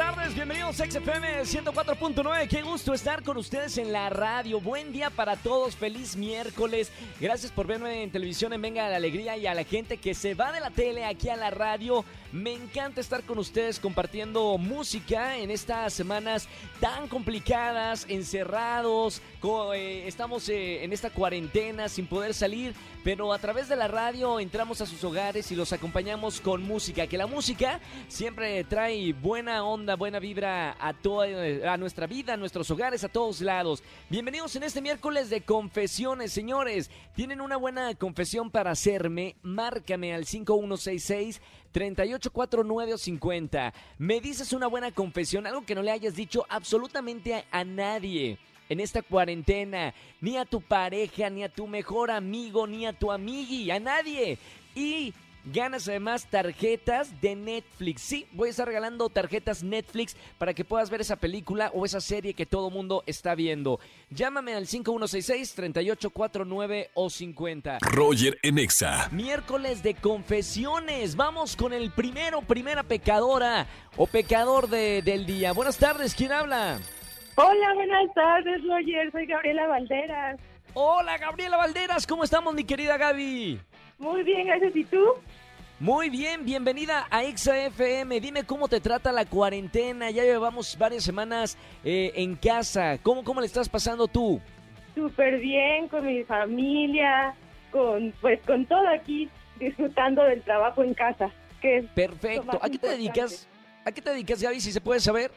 tardes, bienvenidos a XFM 104.9. Qué gusto estar con ustedes en la radio. Buen día para todos, feliz miércoles. Gracias por verme en televisión en Venga la Alegría y a la gente que se va de la tele aquí a la radio. Me encanta estar con ustedes compartiendo música en estas semanas tan complicadas, encerrados. eh, estamos eh, en esta cuarentena sin poder salir, pero a través de la radio entramos a sus hogares y los acompañamos con música. Que la música siempre trae buena onda, buena vibra a toda a nuestra vida, a nuestros hogares, a todos lados. Bienvenidos en este miércoles de confesiones, señores. ¿Tienen una buena confesión para hacerme? Márcame al 5166 3849 o 50. Me dices una buena confesión, algo que no le hayas dicho absolutamente a, a nadie en esta cuarentena, ni a tu pareja, ni a tu mejor amigo, ni a tu amigui, a nadie. Y ganas además tarjetas de Netflix. Sí, voy a estar regalando tarjetas Netflix para que puedas ver esa película o esa serie que todo mundo está viendo. Llámame al 5166-3849 o 50. Roger en Exa. Miércoles de confesiones. Vamos con el primero, primera pecadora o pecador de- del día. Buenas tardes, ¿quién habla? Hola, buenas tardes, Roger. Soy Gabriela Valderas. Hola, Gabriela Valderas, ¿cómo estamos, mi querida Gaby? Muy bien, gracias. ¿Y tú? Muy bien, bienvenida a XFM. Dime cómo te trata la cuarentena. Ya llevamos varias semanas eh, en casa. ¿Cómo, ¿Cómo le estás pasando tú? Súper bien, con mi familia, con pues con todo aquí, disfrutando del trabajo en casa. Que es, Perfecto. ¿A qué te dedicas? ¿A qué te dedicas, Gaby, si se puede saber?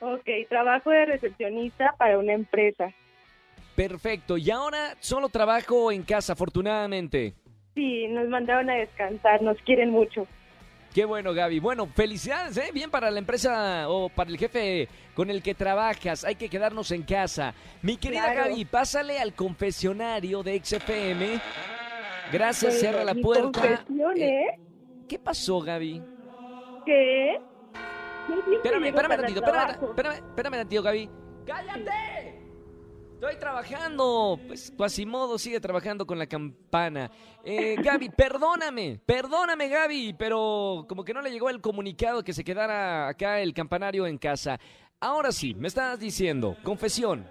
ok, trabajo de recepcionista para una empresa. Perfecto. Y ahora solo trabajo en casa, afortunadamente. Sí, nos mandaron a descansar, nos quieren mucho. Qué bueno, Gaby. Bueno, felicidades, ¿eh? Bien para la empresa o para el jefe con el que trabajas. Hay que quedarnos en casa. Mi querida Claro. Gaby, pásale al confesionario de XFM. Gracias, Bueno, cierra la puerta. Eh, ¿eh? ¿Qué pasó, Gaby? Siempre Espérame, espérame tantito, espérame, espérame, espérame tantito, Gaby. ¡Cállate! Estoy trabajando. Pues Quasimodo sigue trabajando con la campana. Eh, Gaby, perdóname, perdóname, Gaby, pero como que no le llegó el comunicado que se quedara acá el campanario en casa. Ahora sí, me estás diciendo, confesión.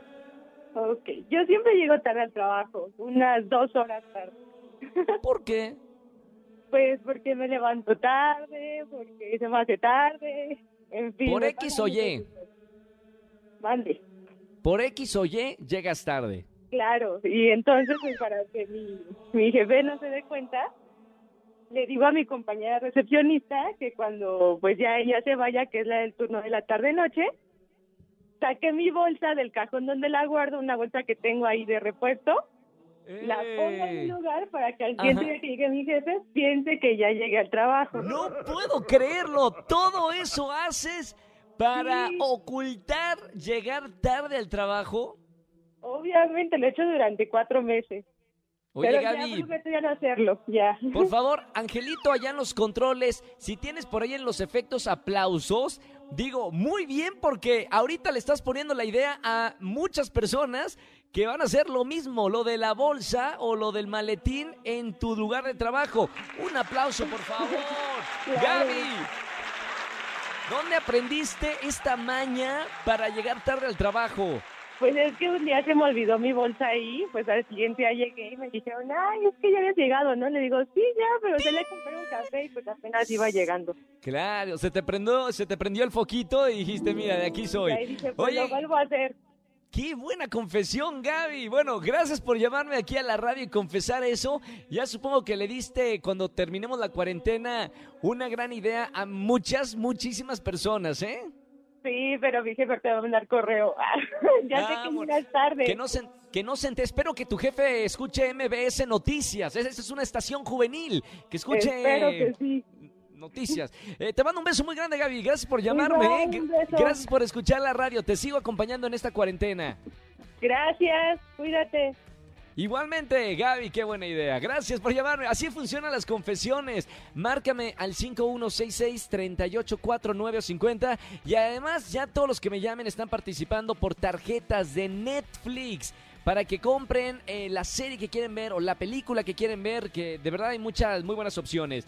Ok, yo siempre llego tarde al trabajo, unas dos horas tarde. ¿Por qué? Pues porque me levanto tarde, porque se me hace tarde, en fin. Por X o Y. Mande, Por X o Y llegas tarde. claro. Y entonces, pues para que mi, mi jefe no se dé cuenta, le digo a mi compañera recepcionista que cuando pues ya ella se vaya, que es la del turno de la tarde-noche, saque mi bolsa del cajón donde la guardo, una bolsa que tengo ahí de repuesto, la pongo en mi ¡Ey! lugar para que al siguiente día que llegue mi jefe piense que ya llegué al trabajo. No puedo creerlo. Todo eso haces para ocultar llegar tarde al trabajo. Obviamente lo he hecho durante cuatro meses. Oye, pero ya Gaby, prometo ya no hacerlo, ya. por favor, Angelito, allá en los controles, si tienes por ahí en los efectos aplausos, digo, muy bien, porque ahorita le estás poniendo la idea a muchas personas que van a hacer lo mismo, lo de la bolsa o lo del maletín en tu lugar de trabajo. Un aplauso, por favor. Claro. Gaby, ¿dónde aprendiste esta maña para llegar tarde al trabajo? Pues es que un día se me olvidó mi bolsa ahí, pues al siguiente día llegué y me dijeron, ay, es que ya habías llegado, ¿no? Le digo, sí, ya, pero se le compré un café y pues apenas iba llegando. Claro, se te prendió, se te prendió el foquito y dijiste, mira, de aquí Y soy. ahí dije, pues Oye, lo vuelvo a hacer. Qué buena confesión, Gaby. Bueno, gracias por llamarme aquí a la radio y confesar eso. Ya supongo que le diste, cuando terminemos la cuarentena, una gran idea a muchas, muchísimas personas, ¿eh? Sí, pero mi jefe te va a mandar correo. ya sé que Vamos. llegas tarde. Que no se, que no se Espero que tu jefe escuche MBS Noticias. Esa esa es una estación juvenil. Que escuche Espero que sí. Noticias. Eh, te mando un beso muy grande, Gaby. Gracias por llamarme. ¿eh? un beso. Gracias por escuchar la radio. Te sigo acompañando en esta cuarentena. Gracias, cuídate. Igualmente, Gaby, qué buena idea. Gracias por llamarme. Así funcionan las confesiones. Márcame al 5166-384950 y además ya todos los que me llamen están participando por tarjetas de Netflix para que compren eh, la serie que quieren ver o la película que quieren ver, que de verdad hay muchas muy buenas opciones.